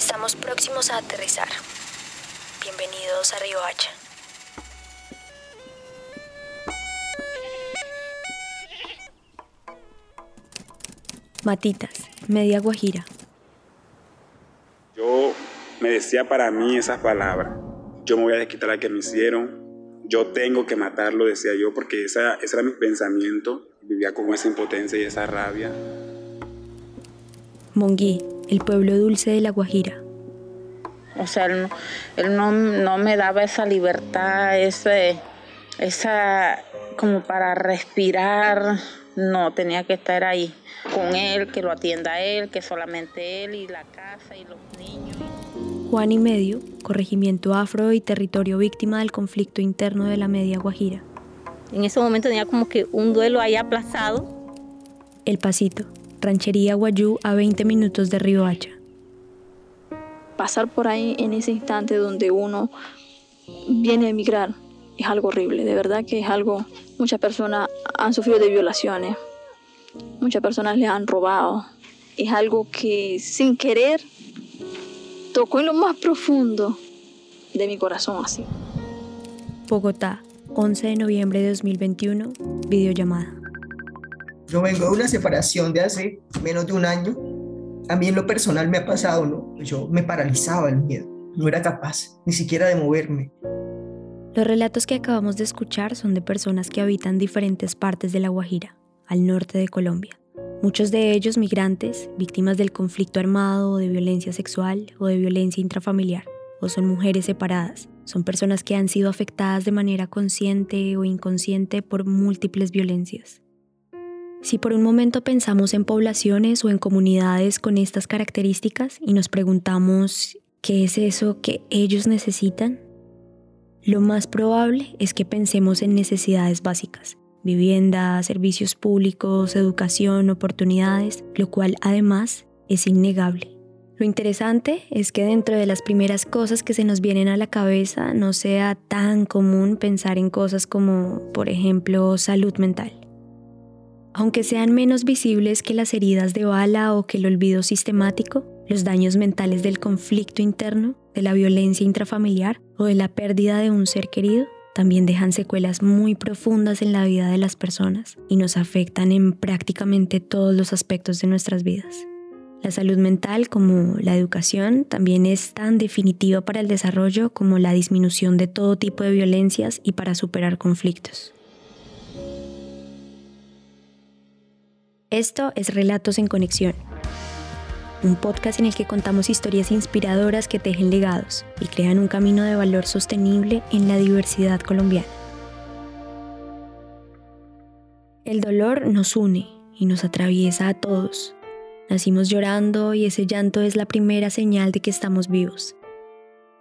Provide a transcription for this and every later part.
Estamos próximos a aterrizar. Bienvenidos a Río Hacha. Matitas, Media Guajira. Yo me decía para mí esas palabras. Yo me voy a desquitar a que me hicieron. Yo tengo que matarlo, decía yo, porque esa, ese era mi pensamiento. Vivía con esa impotencia y esa rabia. Monguí, el pueblo dulce de La Guajira. O sea, él, no, no, me daba esa libertad, ese, esa como para respirar. No, tenía que estar ahí con él, que lo atienda él, que solamente él y la casa y los niños. Juan y Medio, corregimiento afro y territorio víctima del conflicto interno de la Media Guajira. En ese momento tenía como que un duelo ahí aplazado. El Pasito, ranchería Guayú a 20 minutos de Río Hacha. Pasar por ahí en ese instante donde uno viene a emigrar es algo horrible, de verdad que es algo, muchas personas han sufrido de violaciones, muchas personas le han robado, es algo que sin querer tocó en lo más profundo de mi corazón así. Bogotá, 11 de noviembre de 2021, videollamada. Yo vengo de una separación de hace menos de un año. A mí en lo personal me ha pasado, ¿no? Yo me paralizaba el miedo. No era capaz ni siquiera de moverme. Los relatos que acabamos de escuchar son de personas que habitan diferentes partes de La Guajira, al norte de Colombia. Muchos de ellos migrantes, víctimas del conflicto armado o de violencia sexual o de violencia intrafamiliar, o son mujeres separadas. Son personas que han sido afectadas de manera consciente o inconsciente por múltiples violencias. Si por un momento pensamos en poblaciones o en comunidades con estas características y nos preguntamos qué es eso que ellos necesitan, lo más probable es que pensemos en necesidades básicas, vivienda, servicios públicos, educación, oportunidades, lo cual además es innegable. Lo interesante es que dentro de las primeras cosas que se nos vienen a la cabeza no sea tan común pensar en cosas como, por ejemplo, salud mental. Aunque sean menos visibles que las heridas de bala o que el olvido sistemático, los daños mentales del conflicto interno, de la violencia intrafamiliar o de la pérdida de un ser querido también dejan secuelas muy profundas en la vida de las personas y nos afectan en prácticamente todos los aspectos de nuestras vidas. La salud mental, como la educación, también es tan definitiva para el desarrollo como la disminución de todo tipo de violencias y para superar conflictos. Esto es Relatos en Conexión, un podcast en el que contamos historias inspiradoras que tejen legados y crean un camino de valor sostenible en la diversidad colombiana. El dolor nos une y nos atraviesa a todos. Nacimos llorando y ese llanto es la primera señal de que estamos vivos.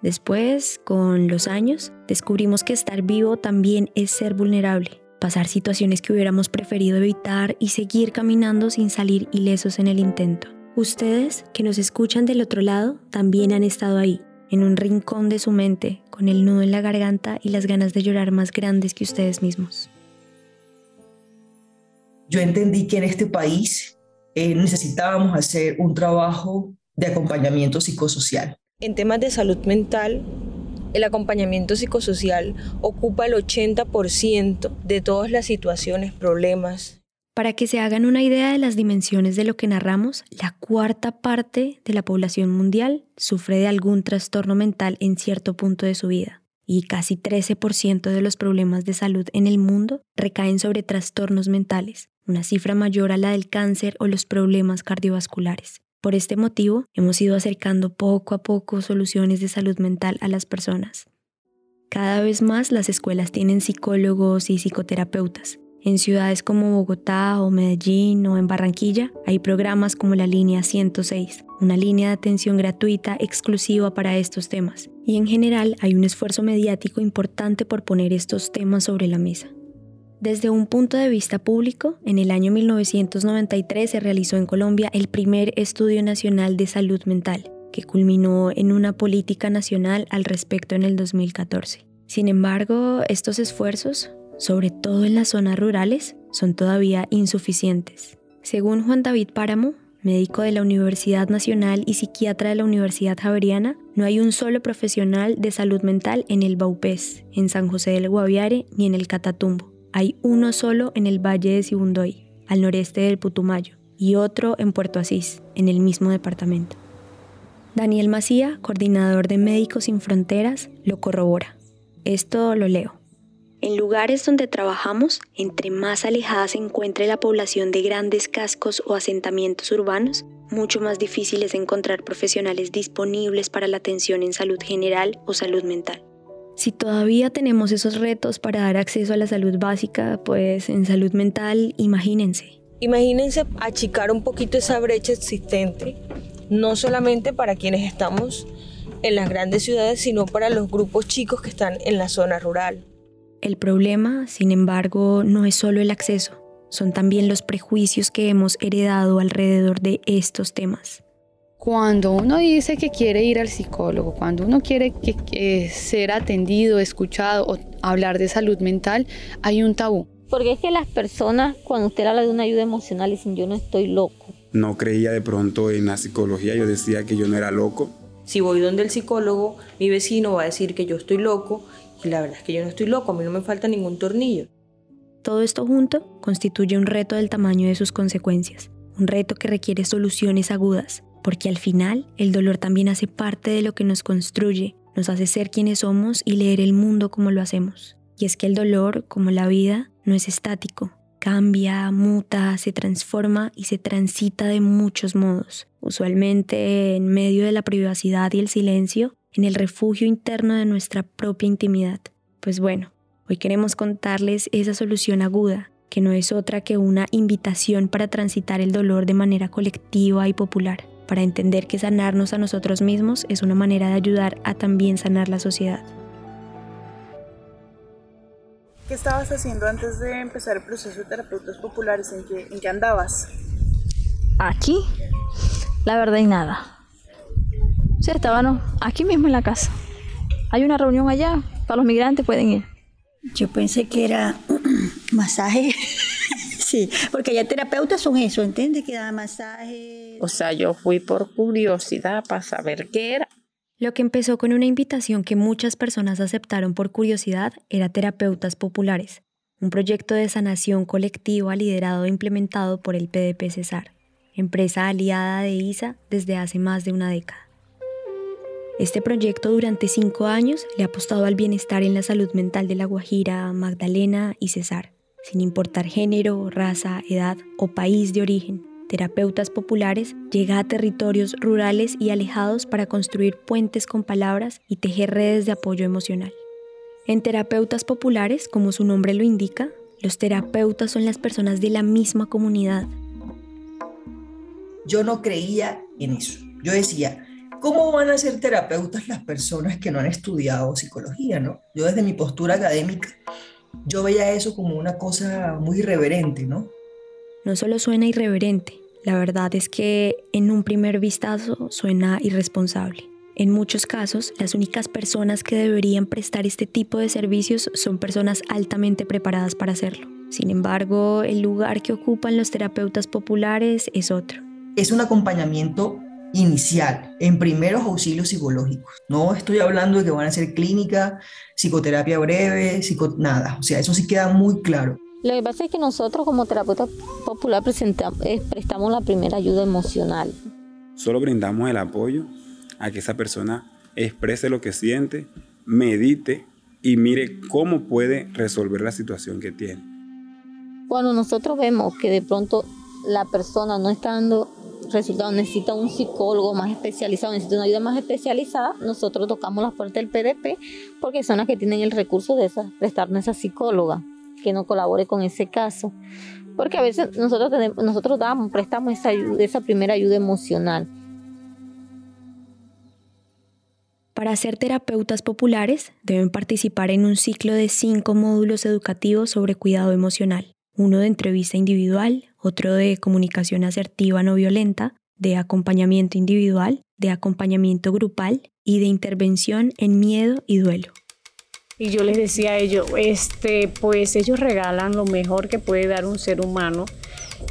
Después, con los años, descubrimos que estar vivo también es ser vulnerable pasar situaciones que hubiéramos preferido evitar y seguir caminando sin salir ilesos en el intento. Ustedes que nos escuchan del otro lado también han estado ahí, en un rincón de su mente, con el nudo en la garganta y las ganas de llorar más grandes que ustedes mismos. Yo entendí que en este país eh, necesitábamos hacer un trabajo de acompañamiento psicosocial. En temas de salud mental, el acompañamiento psicosocial ocupa el 80% de todas las situaciones, problemas. Para que se hagan una idea de las dimensiones de lo que narramos, la cuarta parte de la población mundial sufre de algún trastorno mental en cierto punto de su vida y casi 13% de los problemas de salud en el mundo recaen sobre trastornos mentales, una cifra mayor a la del cáncer o los problemas cardiovasculares. Por este motivo, hemos ido acercando poco a poco soluciones de salud mental a las personas. Cada vez más las escuelas tienen psicólogos y psicoterapeutas. En ciudades como Bogotá o Medellín o en Barranquilla hay programas como la línea 106, una línea de atención gratuita exclusiva para estos temas. Y en general hay un esfuerzo mediático importante por poner estos temas sobre la mesa. Desde un punto de vista público, en el año 1993 se realizó en Colombia el primer estudio nacional de salud mental, que culminó en una política nacional al respecto en el 2014. Sin embargo, estos esfuerzos, sobre todo en las zonas rurales, son todavía insuficientes. Según Juan David Páramo, médico de la Universidad Nacional y psiquiatra de la Universidad Javeriana, no hay un solo profesional de salud mental en el Baupés, en San José del Guaviare ni en el Catatumbo. Hay uno solo en el Valle de Sibundoy, al noreste del Putumayo, y otro en Puerto Asís, en el mismo departamento. Daniel Macía, coordinador de Médicos Sin Fronteras, lo corrobora. Esto lo leo. En lugares donde trabajamos, entre más alejada se encuentre la población de grandes cascos o asentamientos urbanos, mucho más difícil es encontrar profesionales disponibles para la atención en salud general o salud mental. Si todavía tenemos esos retos para dar acceso a la salud básica, pues en salud mental, imagínense. Imagínense achicar un poquito esa brecha existente, no solamente para quienes estamos en las grandes ciudades, sino para los grupos chicos que están en la zona rural. El problema, sin embargo, no es solo el acceso, son también los prejuicios que hemos heredado alrededor de estos temas. Cuando uno dice que quiere ir al psicólogo, cuando uno quiere ser atendido, escuchado o hablar de salud mental, hay un tabú. Porque es que las personas, cuando usted habla de una ayuda emocional, dicen yo no estoy loco. No creía de pronto en la psicología, yo decía que yo no era loco. Si voy donde el psicólogo, mi vecino va a decir que yo estoy loco y la verdad es que yo no estoy loco, a mí no me falta ningún tornillo. Todo esto junto constituye un reto del tamaño de sus consecuencias, un reto que requiere soluciones agudas, porque al final el dolor también hace parte de lo que nos construye, nos hace ser quienes somos y leer el mundo como lo hacemos. Y es que el dolor, como la vida, no es estático, cambia, muta, se transforma y se transita de muchos modos, usualmente en medio de la privacidad y el silencio, en el refugio interno de nuestra propia intimidad. Pues bueno, hoy queremos contarles esa solución aguda, que no es otra que una invitación para transitar el dolor de manera colectiva y popular, para entender que sanarnos a nosotros mismos es una manera de ayudar a también sanar la sociedad. ¿Qué estabas haciendo antes de empezar el proceso de terapeutas populares? ¿En qué, en qué andabas? Aquí, la verdad, y nada Sí, estaban aquí mismo en la casa. Hay una reunión allá, para los migrantes pueden ir. Yo pensé que era masaje. Sí, porque ya terapeutas son eso, ¿entiendes? Que da masaje. O sea, yo fui por curiosidad para saber qué era. Lo que empezó con una invitación que muchas personas aceptaron por curiosidad era Terapeutas Populares, un proyecto de sanación colectiva liderado e implementado por el PDP Cesar, empresa aliada de ISA desde hace más de una década. Este proyecto durante cinco años le ha apostado al bienestar en la salud mental de La Guajira, Magdalena y Cesar, sin importar género, raza, edad o país de origen. Terapeutas Populares llega a territorios rurales y alejados para construir puentes con palabras y tejer redes de apoyo emocional. En Terapeutas Populares, como su nombre lo indica, los terapeutas son las personas de la misma comunidad. Yo no creía en eso. Yo decía, ¿Cómo van a ser terapeutas las personas que no han estudiado psicología, no? Yo desde mi postura académica, yo veía eso como una cosa muy irreverente, ¿no? No solo suena irreverente, la verdad es que en un primer vistazo suena irresponsable. En muchos casos, las únicas personas que deberían prestar este tipo de servicios son personas altamente preparadas para hacerlo. Sin embargo, el lugar que ocupan los terapeutas populares es otro. Es un acompañamiento inicial en primeros auxilios psicológicos. No estoy hablando de que van a ser clínica, psicoterapia breve, psico nada. O sea, eso sí queda muy claro. Lo que pasa es que nosotros como terapeuta popular eh, prestamos la primera ayuda emocional. Solo brindamos el apoyo a que esa persona exprese lo que siente, medite y mire cómo puede resolver la situación que tiene. Cuando nosotros vemos que de pronto la persona no está dando resultado necesita un psicólogo más especializado, necesita una ayuda más especializada, nosotros tocamos la puerta del PDP porque son las que tienen el recurso de esa, prestarnos esa psicóloga que no colabore con ese caso. Porque a veces nosotros, tenemos, nosotros damos, prestamos esa, ayuda, esa primera ayuda emocional. Para ser terapeutas populares deben participar en un ciclo de cinco módulos educativos sobre cuidado emocional uno de entrevista individual, otro de comunicación asertiva no violenta, de acompañamiento individual, de acompañamiento grupal y de intervención en miedo y duelo. Y yo les decía a ellos, este, pues ellos regalan lo mejor que puede dar un ser humano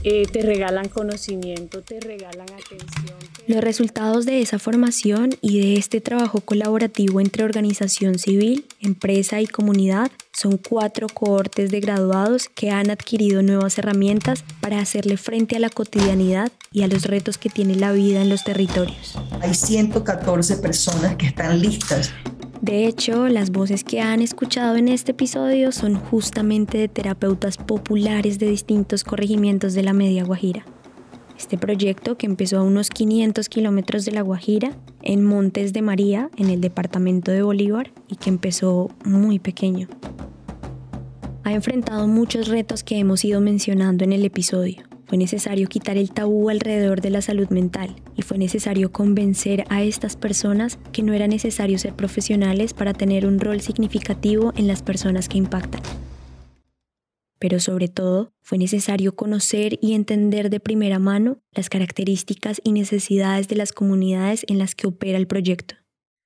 eh, te regalan conocimiento, te regalan atención. Los resultados de esa formación y de este trabajo colaborativo entre organización civil, empresa y comunidad son cuatro cohortes de graduados que han adquirido nuevas herramientas para hacerle frente a la cotidianidad y a los retos que tiene la vida en los territorios. Hay 114 personas que están listas de hecho, las voces que han escuchado en este episodio son justamente de terapeutas populares de distintos corregimientos de la Media Guajira. Este proyecto, que empezó a unos 500 kilómetros de La Guajira, en Montes de María, en el departamento de Bolívar, y que empezó muy pequeño. Ha enfrentado muchos retos que hemos ido mencionando en el episodio. Fue necesario quitar el tabú alrededor de la salud mental y fue necesario convencer a estas personas que no era necesario ser profesionales para tener un rol significativo en las personas que impactan. Pero sobre todo, fue necesario conocer y entender de primera mano las características y necesidades de las comunidades en las que opera el proyecto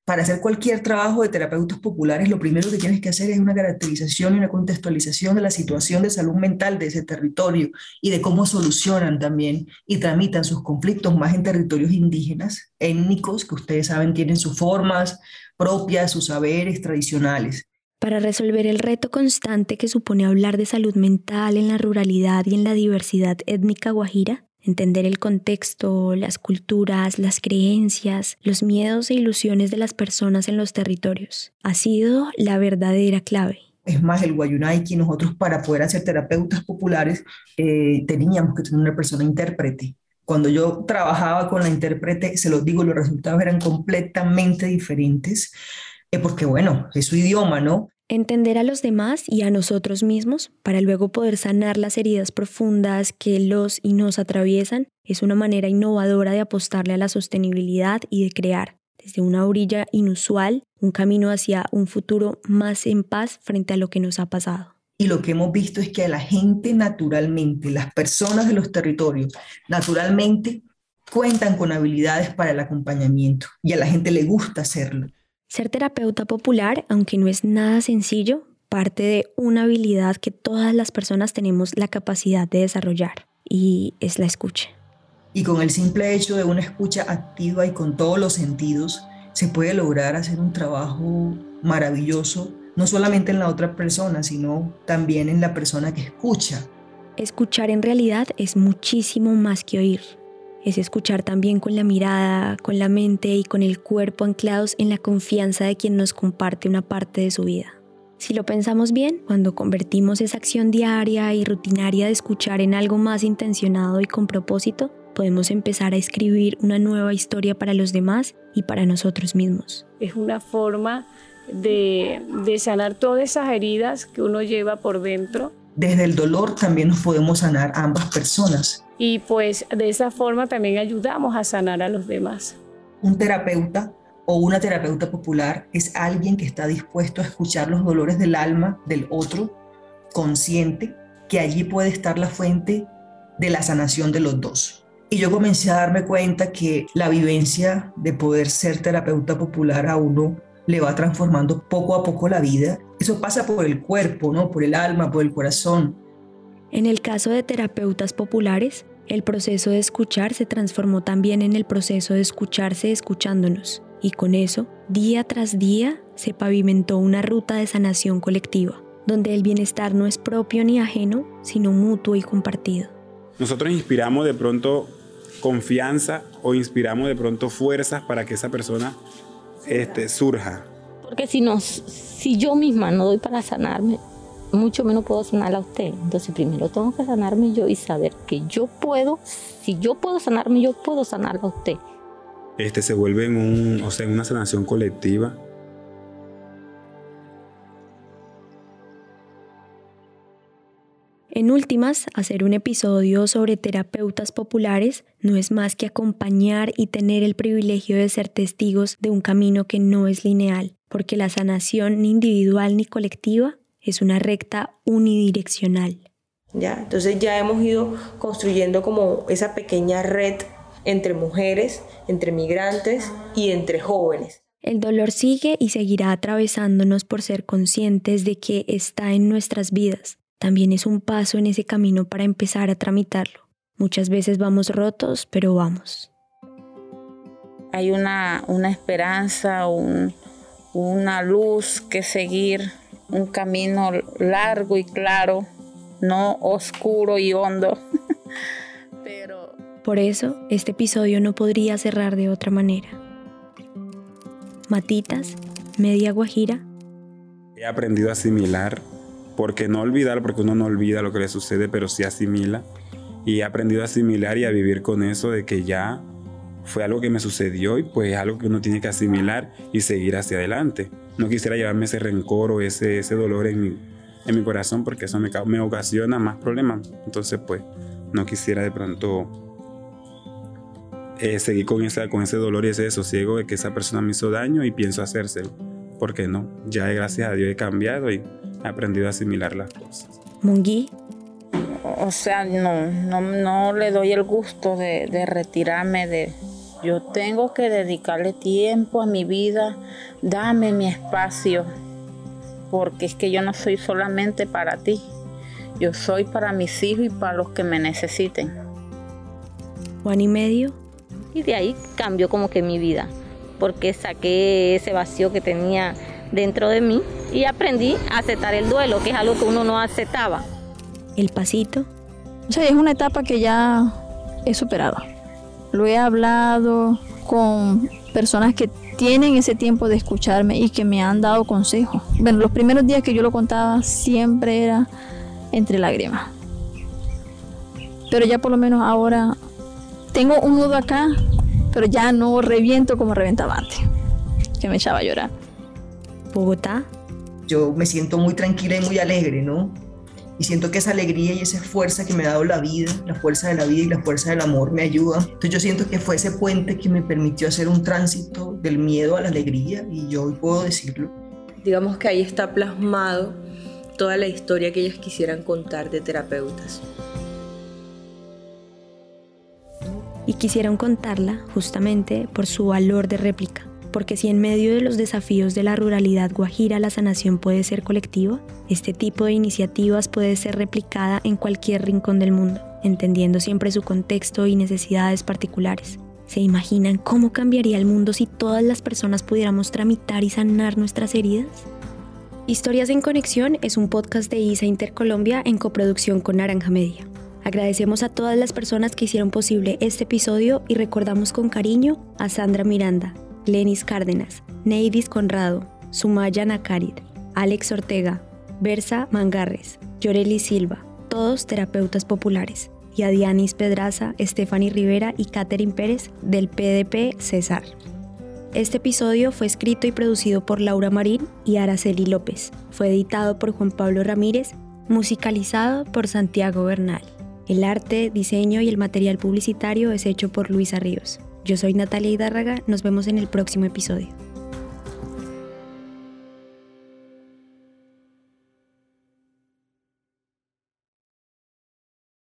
para hacer cualquier trabajo de terapeutas populares, lo primero que tienes que hacer es una caracterización y una contextualización de la situación de salud mental de ese territorio y de cómo solucionan también y tramitan sus conflictos más en territorios indígenas, étnicos, que ustedes saben tienen sus formas propias, sus saberes tradicionales. Para resolver el reto constante que supone hablar de salud mental en la ruralidad y en la diversidad étnica guajira, entender el contexto, las culturas, las creencias, los miedos e ilusiones de las personas en los territorios. Ha sido la verdadera clave. Es más, el Guayunaiki, nosotros para poder hacer terapeutas populares eh, teníamos que tener una persona intérprete. Cuando yo trabajaba con la intérprete, se los digo, los resultados eran completamente diferentes, eh, porque bueno, es su idioma, ¿no? Entender a los demás y a nosotros mismos para luego poder sanar las heridas profundas que los y nos atraviesan es una manera innovadora de apostarle a la sostenibilidad y de crear, desde una orilla inusual, un camino hacia un futuro más en paz frente a lo que nos ha pasado. Y lo que hemos visto es que a la gente naturalmente, las personas de los territorios, naturalmente cuentan con habilidades para el acompañamiento y a la gente le gusta hacerlo. Ser terapeuta popular, aunque no es nada sencillo, parte de una habilidad que todas las personas tenemos la capacidad de desarrollar y es la escucha. Y con el simple hecho de una escucha activa y con todos los sentidos, se puede lograr hacer un trabajo maravilloso, no solamente en la otra persona, sino también en la persona que escucha. Escuchar en realidad es muchísimo más que oír es escuchar también con la mirada, con la mente y con el cuerpo anclados en la confianza de quien nos comparte una parte de su vida. Si lo pensamos bien, cuando convertimos esa acción diaria y rutinaria de escuchar en algo más intencionado y con propósito, podemos empezar a escribir una nueva historia para los demás y para nosotros mismos. Es una forma de, sanar todas esas heridas que uno lleva por dentro. Desde el dolor también nos podemos sanar ambas personas y pues de esa forma también ayudamos a sanar a los demás. Un terapeuta o una terapeuta popular es alguien que está dispuesto a escuchar los dolores del alma del otro, consciente que allí puede estar la fuente de la sanación de los dos. Y yo comencé a darme cuenta que la vivencia de poder ser terapeuta popular a uno le va transformando poco a poco la vida. Eso pasa por el cuerpo, ¿no? Por el alma, por el corazón. En el caso de terapeutas populares, el proceso de escuchar se transformó también en el proceso de escucharse escuchándonos, y con eso, día tras día, se pavimentó una ruta de sanación colectiva, donde el bienestar no es propio ni ajeno, sino mutuo y compartido. Nosotros inspiramos de pronto confianza o inspiramos de pronto fuerzas para que esa persona este, surja. Porque si, no, si yo misma no doy para sanarme, mucho menos puedo sanarla a usted. Entonces primero tengo que sanarme yo y saber que yo puedo, si yo puedo sanarme, yo puedo sanarla a usted. Este se vuelve en, un, o sea, en una sanación colectiva. En últimas, hacer un episodio sobre terapeutas populares no es más que acompañar y tener el privilegio de ser testigos de un camino que no es lineal, porque la sanación ni individual ni colectiva es una recta unidireccional. ¿Ya? Entonces ya hemos ido construyendo como esa pequeña red entre mujeres, entre migrantes y entre jóvenes. El dolor sigue y seguirá atravesándonos por ser conscientes de que está en nuestras vidas. También es un paso en ese camino para empezar a tramitarlo, Muchas veces vamos rotos, pero vamos. Hay una, una esperanza, una luz que seguir, un camino largo y claro, no oscuro y hondo. pero... Por eso, este episodio no podría cerrar de otra manera. Matitas, media guajira. He aprendido a asimilar, porque no olvidar, porque uno no olvida lo que le sucede, pero sí asimila y he aprendido a asimilar y a vivir con eso de que ya fue algo que me sucedió y pues es algo que uno tiene que asimilar y seguir hacia adelante. No quisiera llevarme ese rencor o ese, ese dolor en mi, en mi corazón porque eso me, me ocasiona más problemas. Entonces pues no quisiera de pronto eh, seguir con, esa, con ese dolor y ese desosiego de que esa persona me hizo daño y pienso hacérselo. Porque no, ya gracias a Dios he cambiado y he aprendido a asimilar las cosas. Mungi o sea, no, no, no le doy el gusto de, de, retirarme de... Yo tengo que dedicarle tiempo a mi vida, dame mi espacio, porque es que yo no soy solamente para ti, yo soy para mis hijos y para los que me necesiten. Juan y medio. Y de ahí cambió como que mi vida, porque saqué ese vacío que tenía dentro de mí y aprendí a aceptar el duelo, que es algo que uno no aceptaba el pasito. O sea, es una etapa que ya he superado. Lo he hablado con personas que tienen ese tiempo de escucharme y que me han dado consejos. Bueno, los primeros días que yo lo contaba siempre era entre lágrimas. Pero ya por lo menos ahora tengo un nudo acá, pero ya no reviento como reventaba antes, que me echaba a llorar. Bogotá. Yo me siento muy tranquila y muy alegre, ¿no? y siento que esa alegría y esa fuerza que me ha dado la vida, la fuerza de la vida y la fuerza del amor me ayuda. Entonces yo siento que fue ese puente que me permitió hacer un tránsito del miedo a la alegría y yo hoy puedo decirlo. Digamos que ahí está plasmado toda la historia que ellas quisieran contar de terapeutas. Y quisieron contarla justamente por su valor de réplica porque si en medio de los desafíos de la ruralidad guajira la sanación puede ser colectiva, este tipo de iniciativas puede ser replicada en cualquier rincón del mundo, entendiendo siempre su contexto y necesidades particulares. ¿Se imaginan cómo cambiaría el mundo si todas las personas pudiéramos tramitar y sanar nuestras heridas? Historias en Conexión es un podcast de ISA Intercolombia en coproducción con Naranja Media. Agradecemos a todas las personas que hicieron posible este episodio y recordamos con cariño a Sandra Miranda, Lenis Cárdenas, Neidis Conrado, Sumaya Nakarit, Alex Ortega, Bersa Mangarres, Yoreli Silva, todos terapeutas populares, y a Dianis Pedraza, Stephanie Rivera y Catherine Pérez del PDP César. Este episodio fue escrito y producido por Laura Marín y Araceli López. Fue editado por Juan Pablo Ramírez, musicalizado por Santiago Bernal. El arte, diseño y el material publicitario es hecho por Luisa Ríos. Yo soy Natalia Hidárraga, nos vemos en el próximo episodio.